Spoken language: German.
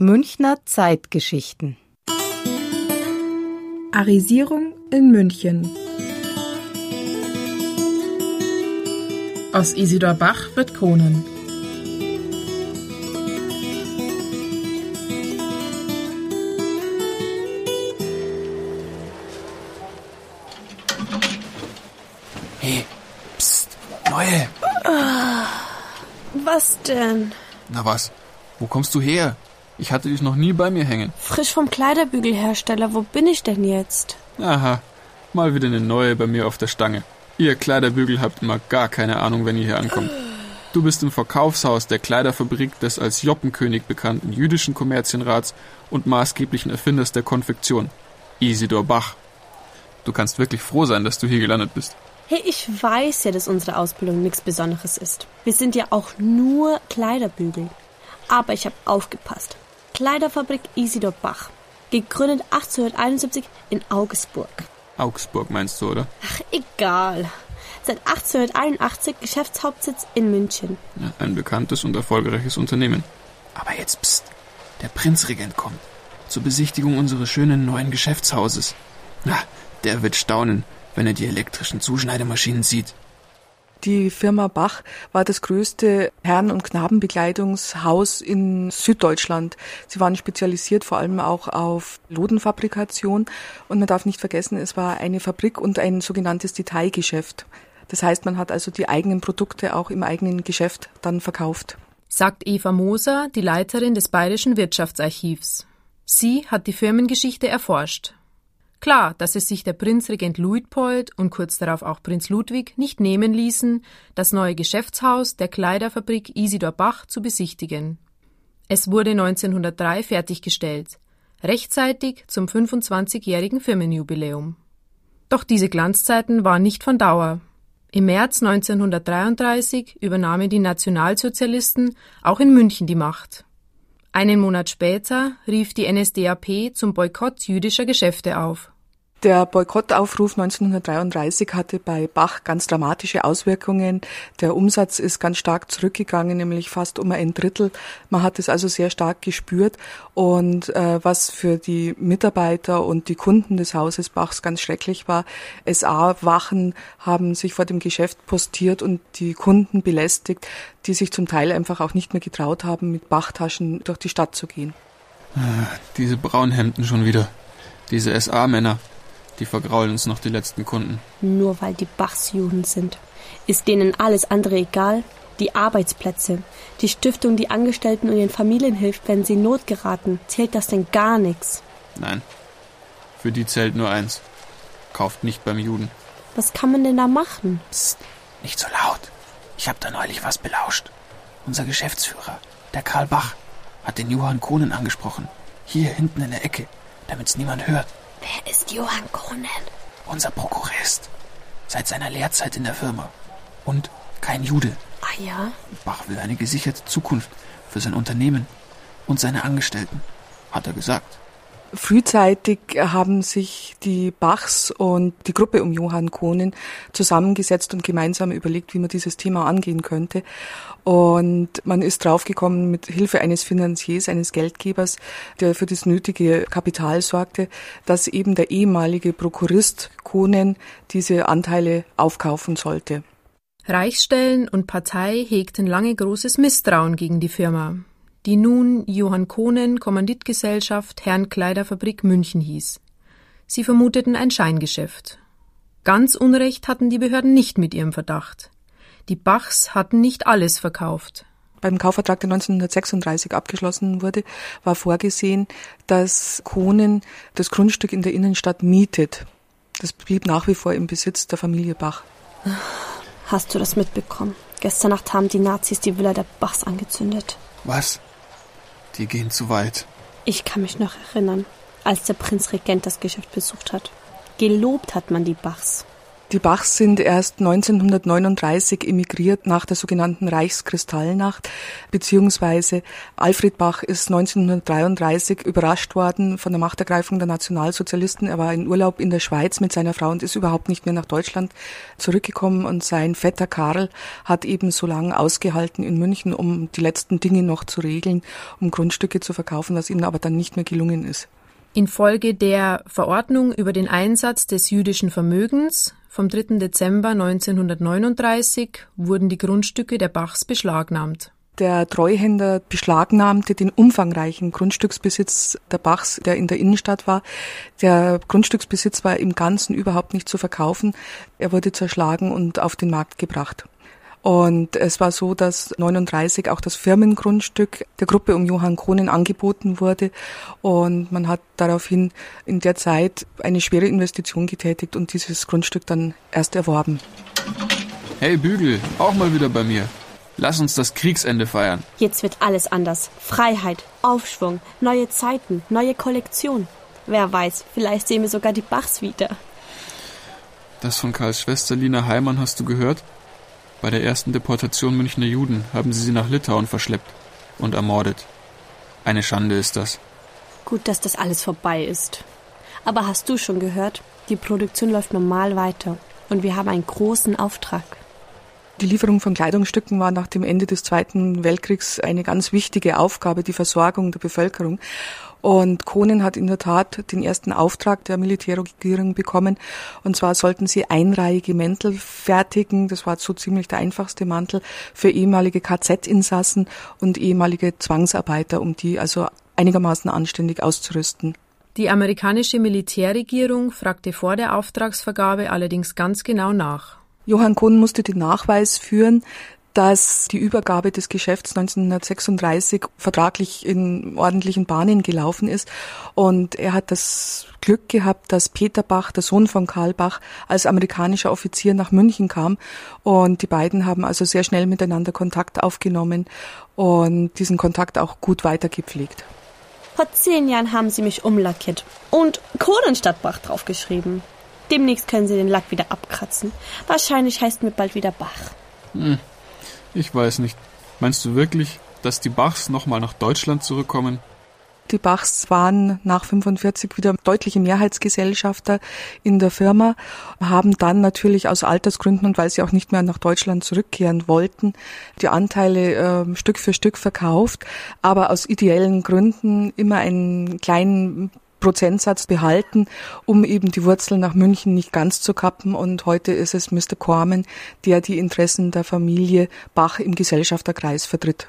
Münchner Zeitgeschichten. Arisierung in München. Aus Isidor Bach wird Konen. Hey, psst, Neue. Was denn? Na was? Wo kommst du her? Ich hatte dich noch nie bei mir hängen. Frisch vom Kleiderbügelhersteller. Wo bin ich denn jetzt? Aha, mal wieder eine neue bei mir auf der Stange. Ihr Kleiderbügel habt immer gar keine Ahnung, wenn ihr hier ankommt. Du bist im Verkaufshaus der Kleiderfabrik des als Joppenkönig bekannten jüdischen Kommerzienrats und maßgeblichen Erfinders der Konfektion, Isidor Bach. Du kannst wirklich froh sein, dass du hier gelandet bist. Hey, ich weiß ja, dass unsere Ausbildung nichts Besonderes ist. Wir sind ja auch nur Kleiderbügel. Aber ich habe aufgepasst. Kleiderfabrik Isidor Bach. Gegründet 1871 in Augsburg. Augsburg meinst du, oder? Ach, egal. Seit 1881 Geschäftshauptsitz in München. Ja, ein bekanntes und erfolgreiches Unternehmen. Aber jetzt pst, der Prinzregent kommt. Zur Besichtigung unseres schönen neuen Geschäftshauses. Na, der wird staunen, wenn er die elektrischen Zuschneidemaschinen sieht. Die Firma Bach war das größte Herren- und Knabenbekleidungshaus in Süddeutschland. Sie waren spezialisiert vor allem auch auf Lodenfabrikation. Und man darf nicht vergessen, es war eine Fabrik und ein sogenanntes Detailgeschäft. Das heißt, man hat also die eigenen Produkte auch im eigenen Geschäft dann verkauft. Sagt Eva Moser, die Leiterin des Bayerischen Wirtschaftsarchivs. Sie hat die Firmengeschichte erforscht. Klar, dass es sich der Prinzregent Luitpold und kurz darauf auch Prinz Ludwig nicht nehmen ließen, das neue Geschäftshaus der Kleiderfabrik Isidor Bach zu besichtigen. Es wurde 1903 fertiggestellt, rechtzeitig zum 25-jährigen Firmenjubiläum. Doch diese Glanzzeiten waren nicht von Dauer. Im März 1933 übernahmen die Nationalsozialisten auch in München die Macht. Einen Monat später rief die NSDAP zum Boykott jüdischer Geschäfte auf. Der Boykottaufruf 1933 hatte bei Bach ganz dramatische Auswirkungen. Der Umsatz ist ganz stark zurückgegangen, nämlich fast um ein Drittel. Man hat es also sehr stark gespürt. Und äh, was für die Mitarbeiter und die Kunden des Hauses Bachs ganz schrecklich war, SA-Wachen haben sich vor dem Geschäft postiert und die Kunden belästigt, die sich zum Teil einfach auch nicht mehr getraut haben, mit Bachtaschen durch die Stadt zu gehen. Ah, diese Braunhemden schon wieder. Diese SA-Männer. Die vergraulen uns noch die letzten Kunden. Nur weil die Bachsjuden sind. Ist denen alles andere egal? Die Arbeitsplätze, die Stiftung, die Angestellten und ihren Familien hilft, wenn sie in Not geraten, zählt das denn gar nichts? Nein. Für die zählt nur eins. Kauft nicht beim Juden. Was kann man denn da machen? Psst, nicht so laut. Ich habe da neulich was belauscht. Unser Geschäftsführer, der Karl Bach, hat den Johann Kohnen angesprochen. Hier hinten in der Ecke, damit's niemand hört. Wer ist Johann Kohnen? Unser Prokurist. Seit seiner Lehrzeit in der Firma. Und kein Jude. Ah ja? Bach will eine gesicherte Zukunft für sein Unternehmen und seine Angestellten, hat er gesagt. Frühzeitig haben sich die Bachs und die Gruppe um Johann Kohnen zusammengesetzt und gemeinsam überlegt, wie man dieses Thema angehen könnte. Und man ist draufgekommen mit Hilfe eines Finanziers, eines Geldgebers, der für das nötige Kapital sorgte, dass eben der ehemalige Prokurist Kohnen diese Anteile aufkaufen sollte. Reichsstellen und Partei hegten lange großes Misstrauen gegen die Firma, die nun Johann Kohnen Kommanditgesellschaft Herrn Kleiderfabrik München hieß. Sie vermuteten ein Scheingeschäft. Ganz Unrecht hatten die Behörden nicht mit ihrem Verdacht. Die Bachs hatten nicht alles verkauft. Beim Kaufvertrag, der 1936 abgeschlossen wurde, war vorgesehen, dass Kohnen das Grundstück in der Innenstadt mietet. Das blieb nach wie vor im Besitz der Familie Bach. Hast du das mitbekommen? Gestern Nacht haben die Nazis die Villa der Bachs angezündet. Was? Die gehen zu weit. Ich kann mich noch erinnern, als der Prinzregent das Geschäft besucht hat. Gelobt hat man die Bachs. Die Bachs sind erst 1939 emigriert nach der sogenannten Reichskristallnacht, beziehungsweise Alfred Bach ist 1933 überrascht worden von der Machtergreifung der Nationalsozialisten. Er war in Urlaub in der Schweiz mit seiner Frau und ist überhaupt nicht mehr nach Deutschland zurückgekommen und sein Vetter Karl hat eben so lange ausgehalten in München, um die letzten Dinge noch zu regeln, um Grundstücke zu verkaufen, was ihm aber dann nicht mehr gelungen ist. Infolge der Verordnung über den Einsatz des jüdischen Vermögens vom 3. Dezember 1939 wurden die Grundstücke der Bachs beschlagnahmt. Der Treuhänder beschlagnahmte den umfangreichen Grundstücksbesitz der Bachs, der in der Innenstadt war. Der Grundstücksbesitz war im Ganzen überhaupt nicht zu verkaufen. Er wurde zerschlagen und auf den Markt gebracht. Und es war so, dass 39 auch das Firmengrundstück der Gruppe um Johann Kohnen angeboten wurde. Und man hat daraufhin in der Zeit eine schwere Investition getätigt und dieses Grundstück dann erst erworben. Hey Bügel, auch mal wieder bei mir. Lass uns das Kriegsende feiern. Jetzt wird alles anders. Freiheit, Aufschwung, neue Zeiten, neue Kollektion. Wer weiß, vielleicht sehen wir sogar die Bachs wieder. Das von Karls Schwester Lina Heimann hast du gehört? Bei der ersten Deportation Münchner Juden haben sie sie nach Litauen verschleppt und ermordet. Eine Schande ist das. Gut, dass das alles vorbei ist. Aber hast du schon gehört? Die Produktion läuft normal weiter und wir haben einen großen Auftrag. Die Lieferung von Kleidungsstücken war nach dem Ende des Zweiten Weltkriegs eine ganz wichtige Aufgabe, die Versorgung der Bevölkerung. Und Kohnen hat in der Tat den ersten Auftrag der Militärregierung bekommen. Und zwar sollten sie einreihige Mäntel fertigen. Das war so ziemlich der einfachste Mantel für ehemalige KZ-Insassen und ehemalige Zwangsarbeiter, um die also einigermaßen anständig auszurüsten. Die amerikanische Militärregierung fragte vor der Auftragsvergabe allerdings ganz genau nach. Johann Kohn musste den Nachweis führen, dass die Übergabe des Geschäfts 1936 vertraglich in ordentlichen Bahnen gelaufen ist. Und er hat das Glück gehabt, dass Peter Bach, der Sohn von Karl Bach, als amerikanischer Offizier nach München kam. Und die beiden haben also sehr schnell miteinander Kontakt aufgenommen und diesen Kontakt auch gut weitergepflegt. Vor zehn Jahren haben sie mich umlackiert und Kohlenstadtbach draufgeschrieben. Demnächst können sie den Lack wieder abkratzen. Wahrscheinlich heißt mir bald wieder Bach. Hm. Ich weiß nicht. Meinst du wirklich, dass die Bachs nochmal nach Deutschland zurückkommen? Die Bachs waren nach 45 wieder deutliche Mehrheitsgesellschafter in der Firma, haben dann natürlich aus Altersgründen und weil sie auch nicht mehr nach Deutschland zurückkehren wollten, die Anteile äh, Stück für Stück verkauft, aber aus ideellen Gründen immer einen kleinen Prozentsatz behalten, um eben die Wurzeln nach München nicht ganz zu kappen. Und heute ist es Mr. Corman, der die Interessen der Familie Bach im Gesellschafterkreis vertritt.